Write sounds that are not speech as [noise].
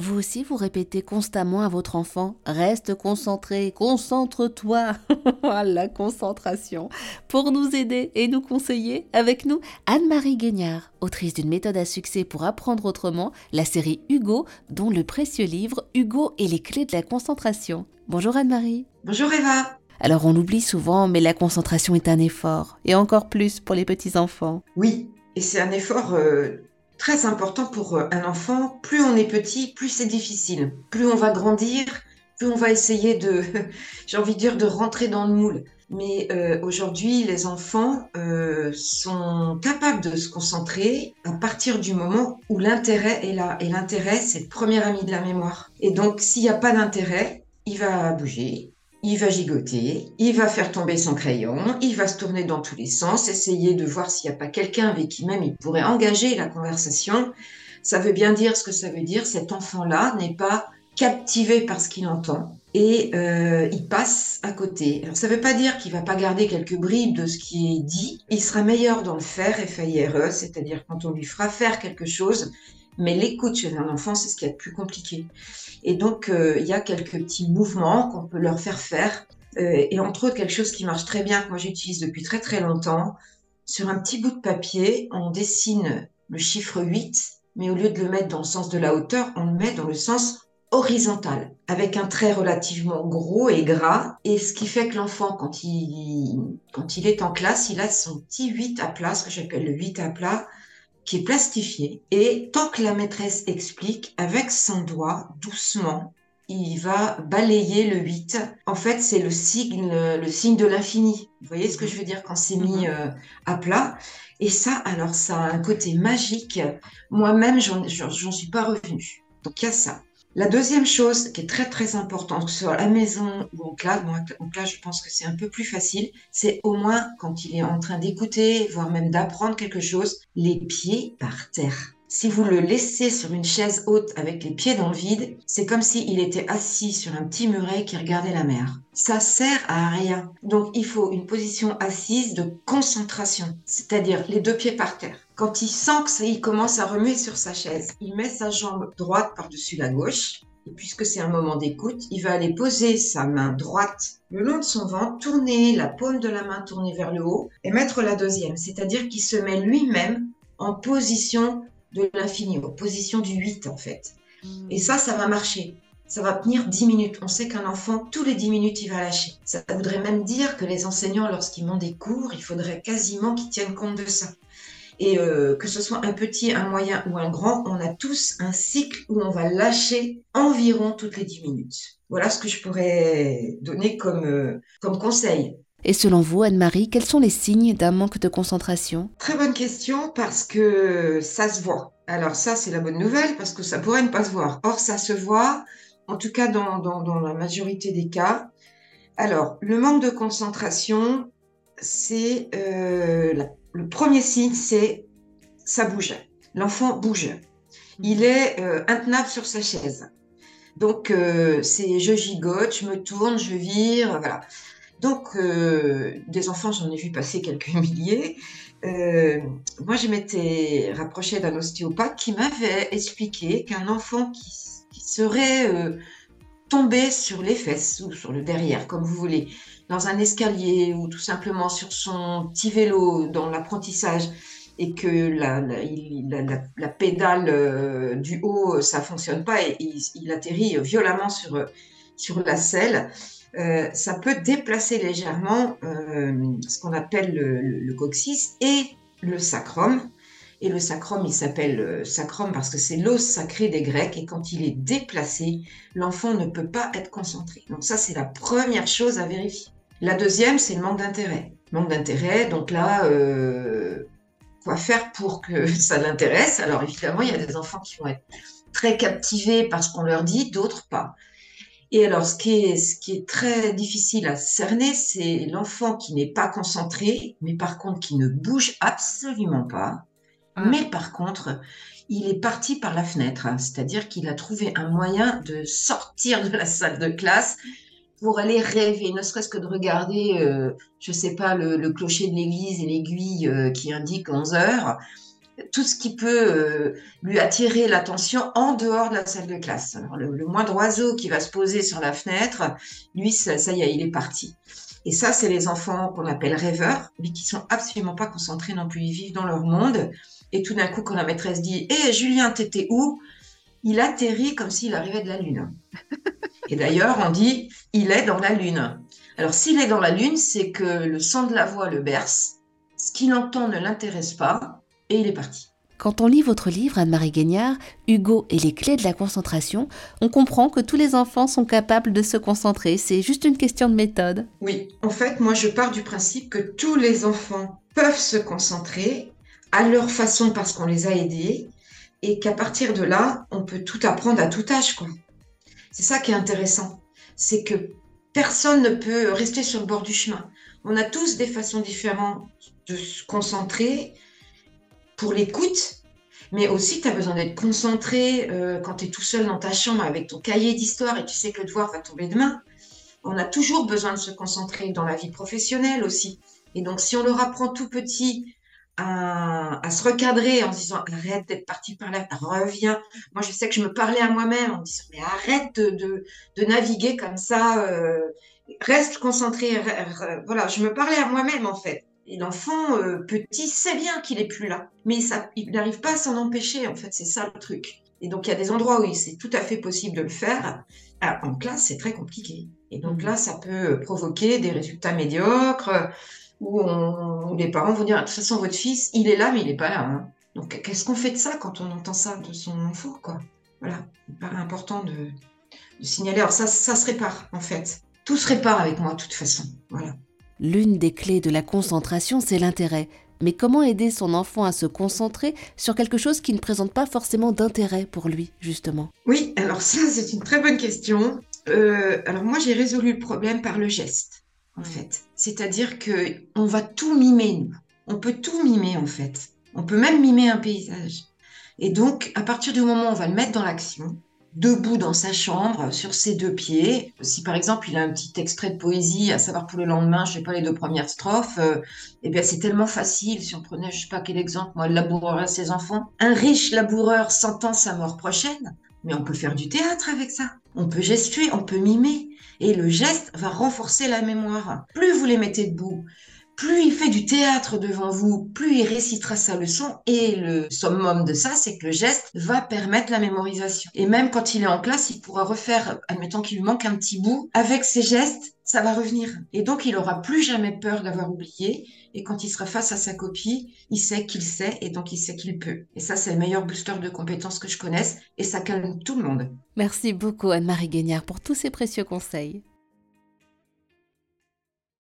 Vous aussi, vous répétez constamment à votre enfant Reste concentré, concentre-toi. [laughs] La concentration. Pour nous aider et nous conseiller, avec nous, Anne-Marie Guignard, autrice d'une méthode à succès pour apprendre autrement, la série Hugo, dont le précieux livre Hugo et les clés de la concentration. Bonjour Anne-Marie. Bonjour Eva. Alors on l'oublie souvent, mais la concentration est un effort, et encore plus pour les petits-enfants. Oui, et c'est un effort euh, très important pour euh, un enfant. Plus on est petit, plus c'est difficile. Plus on va grandir, plus on va essayer de, [laughs] j'ai envie de dire, de rentrer dans le moule. Mais euh, aujourd'hui, les enfants euh, sont capables de se concentrer à partir du moment où l'intérêt est là. Et l'intérêt, c'est le premier ami de la mémoire. Et donc, s'il n'y a pas d'intérêt, il va bouger, il va gigoter, il va faire tomber son crayon, il va se tourner dans tous les sens, essayer de voir s'il n'y a pas quelqu'un avec qui même il pourrait engager la conversation. Ça veut bien dire ce que ça veut dire. Cet enfant-là n'est pas captivé par ce qu'il entend et euh, il passe à côté. Ça ne veut pas dire qu'il va pas garder quelques bribes de ce qui est dit. Il sera meilleur dans le faire, F-A-I-R-E, c'est-à-dire quand on lui fera faire quelque chose, mais l'écoute chez un enfant, c'est ce qui est le plus compliqué. Et donc, euh, il y a quelques petits mouvements qu'on peut leur faire faire. Euh, et entre autres, quelque chose qui marche très bien, que moi j'utilise depuis très très longtemps. Sur un petit bout de papier, on dessine le chiffre 8, mais au lieu de le mettre dans le sens de la hauteur, on le met dans le sens horizontal, avec un trait relativement gros et gras. Et ce qui fait que l'enfant, quand il, quand il est en classe, il a son petit 8 à plat, ce que j'appelle le 8 à plat, qui est plastifié. Et tant que la maîtresse explique, avec son doigt, doucement, il va balayer le 8. En fait, c'est le signe, le signe de l'infini. Vous voyez ce que je veux dire quand c'est mis mhm. euh, à plat? Et ça, alors, ça a un côté magique. Moi-même, j'en suis pas revenue. Donc, il y a ça. La deuxième chose qui est très très importante, à la maison ou en classe, moi en classe je pense que c'est un peu plus facile, c'est au moins quand il est en train d'écouter, voire même d'apprendre quelque chose, les pieds par terre. Si vous le laissez sur une chaise haute avec les pieds dans le vide, c'est comme s'il était assis sur un petit muret qui regardait la mer. Ça sert à rien. Donc il faut une position assise de concentration, c'est-à-dire les deux pieds par terre. Quand il sent que ça, il commence à remuer sur sa chaise, il met sa jambe droite par-dessus la gauche. Et puisque c'est un moment d'écoute, il va aller poser sa main droite le long de son ventre, tourner la paume de la main tournée vers le haut et mettre la deuxième. C'est-à-dire qu'il se met lui-même en position de l'infini, en position du 8 en fait. Et ça, ça va marcher. Ça va tenir 10 minutes. On sait qu'un enfant, tous les 10 minutes, il va lâcher. Ça voudrait même dire que les enseignants, lorsqu'ils montent des cours, il faudrait quasiment qu'ils tiennent compte de ça. Et euh, que ce soit un petit, un moyen ou un grand, on a tous un cycle où on va lâcher environ toutes les 10 minutes. Voilà ce que je pourrais donner comme, euh, comme conseil. Et selon vous, Anne-Marie, quels sont les signes d'un manque de concentration? Très bonne question parce que ça se voit. Alors ça, c'est la bonne nouvelle parce que ça pourrait ne pas se voir. Or, ça se voit, en tout cas dans, dans, la majorité des cas. Alors, le manque de concentration, c'est euh, la le premier signe, c'est ça bouge. L'enfant bouge. Il est euh, intenable sur sa chaise. Donc, euh, c'est je gigote, je me tourne, je vire, voilà. Donc, euh, des enfants, j'en ai vu passer quelques [laughs] milliers. moi, je m'étais rapprochée d'un ostéopathe qui m'avait expliqué qu'un enfant qui serait tombé sur les fesses ou sur le derrière, comme vous voulez, dans un escalier ou tout simplement sur son petit vélo dans l'apprentissage et que la, la, pédale euh, du haut, ça fonctionne pas et il, atterrit violemment sur, sur la selle, euh, ça peut déplacer légèrement euh, ce qu'on appelle le, le, coccyx et le sacrum. Et le sacrum, il s'appelle sacrum parce que c'est l'os sacré des Grecs et quand il est déplacé, l'enfant ne peut pas être concentré. Donc ça, c'est la première chose à vérifier. La deuxième, c'est le manque d'intérêt. Manque d'intérêt, donc là, euh, quoi faire pour que [laughs] ça l'intéresse? Alors évidemment, il y a des enfants qui vont être très captivés par ce qu'on leur dit, d'autres pas. Et alors, ce qui est très difficile à cerner, c'est l'enfant qui n'est pas concentré, mais par contre qui ne bouge absolument pas. Ah. Mais par contre, il est parti par la fenêtre, hein. c'est-à-dire qu'il a trouvé un moyen de sortir de la salle de classe pour aller rêver, ne serait-ce que de regarder, euh, je sais pas, le, clocher de l'église et l'aiguille euh, qui indique 11 heures. tout ce qui peut euh, lui attirer l'attention en dehors de la salle de classe. Le, moindre oiseau qui va se poser sur la fenêtre, lui, ça, ça y est, il est parti. Et ça, c'est les enfants qu'on appelle rêveurs, mais qui sont absolument pas concentrés non plus. Ils vivent dans leur monde. Et tout d'un coup, quand la maîtresse dit Hé, eh, Julien, t'étais où? Il atterrit comme s'il arrivait de la Lune. Et d'ailleurs, on dit Il est dans la Lune. Alors, s'il est dans la Lune, c'est que le son de la voix le berce, ce qu'il entend ne l'intéresse pas, et il est parti. Quand on lit votre livre, Anne-Marie Guignard, Hugo et les clés de la concentration, on comprend que tous les enfants sont capables de se concentrer. C'est juste une question de méthode. Oui, en fait, moi je pars du principe que tous les enfants peuvent se concentrer à leur façon parce qu'on les a aidés et qu'à partir de là, on peut tout apprendre à tout âge. Quoi. C'est ça qui est intéressant. C'est que personne ne peut rester sur le bord du chemin. On a tous des façons différentes de se concentrer pour l'écoute, mais aussi tu as besoin d'être concentré euh, quand tu es tout seul dans ta chambre avec ton cahier d'histoire et tu sais que le devoir va tomber demain. On a toujours besoin de se concentrer dans la vie professionnelle aussi. Et donc, si on leur apprend tout petit à, se recadrer en disant arrête d'être parti par là, reviens. Moi, je sais que je me parlais à moi-même en disant mais arrête de, de, naviguer comme ça, euh, reste concentré. Voilà, je me parlais à moi-même en fait. Et l'enfant euh, petit sait bien qu'il est plus là, mais ça, il n'arrive pas à s'en empêcher. En fait, c'est ça le truc. Et donc il y a des endroits où c'est tout à fait possible de le faire. Ah, en classe, c'est très compliqué. Et donc mmh. là, ça peut provoquer des résultats médiocres, où, les parents vont dire de toute façon votre fils, il est là, mais il n'est pas là. Hein. Donc qu'est-ce qu'on fait de ça quand on entend ça de son enfant, quoi? Voilà, il paraît important de, de signaler. Alors ça, ça se répare en fait. Tout se répare avec moi de toute façon. Voilà. L'une des clés de la concentration, c'est l'intérêt. Mais comment aider son enfant à se concentrer sur quelque chose qui ne présente pas forcément d'intérêt pour lui, justement? Oui, alors ça, c'est une très bonne question. Euh, alors moi, j'ai résolu le problème par le geste, en fait. C'est-à-dire que on va tout mimer, nous. On peut tout mimer, en fait. On peut même mimer un paysage. Et donc, à partir du moment où on va le mettre dans l'action, debout dans sa chambre, sur ses deux pieds. Si par exemple il a un petit extrait de poésie, à savoir pour le lendemain, je sais pas les deux premières strophes, euh, eh bien c'est tellement facile. Si on prenait, je sais pas quel exemple, moi, le laboureur à ses enfants. Un riche laboureur sentant sa mort prochaine, mais on peut faire du théâtre avec ça. On peut gestuer, on peut mimer. Et le geste va renforcer la mémoire. Plus vous les mettez debout, plus il fait du théâtre devant vous, plus il récitera sa leçon. Et le summum de ça, c'est que le geste va permettre la mémorisation. Et même quand il est en classe, il pourra refaire, admettons qu'il lui manque un petit bout, avec ses gestes, ça va revenir. Et donc, il aura plus jamais peur d'avoir oublié. Et quand il sera face à sa copie, il sait qu'il sait et donc il sait qu'il peut. Et ça, c'est le meilleur booster de compétences que je connaisse et ça calme tout le monde. Merci beaucoup Anne-Marie Guignard pour tous ces précieux conseils.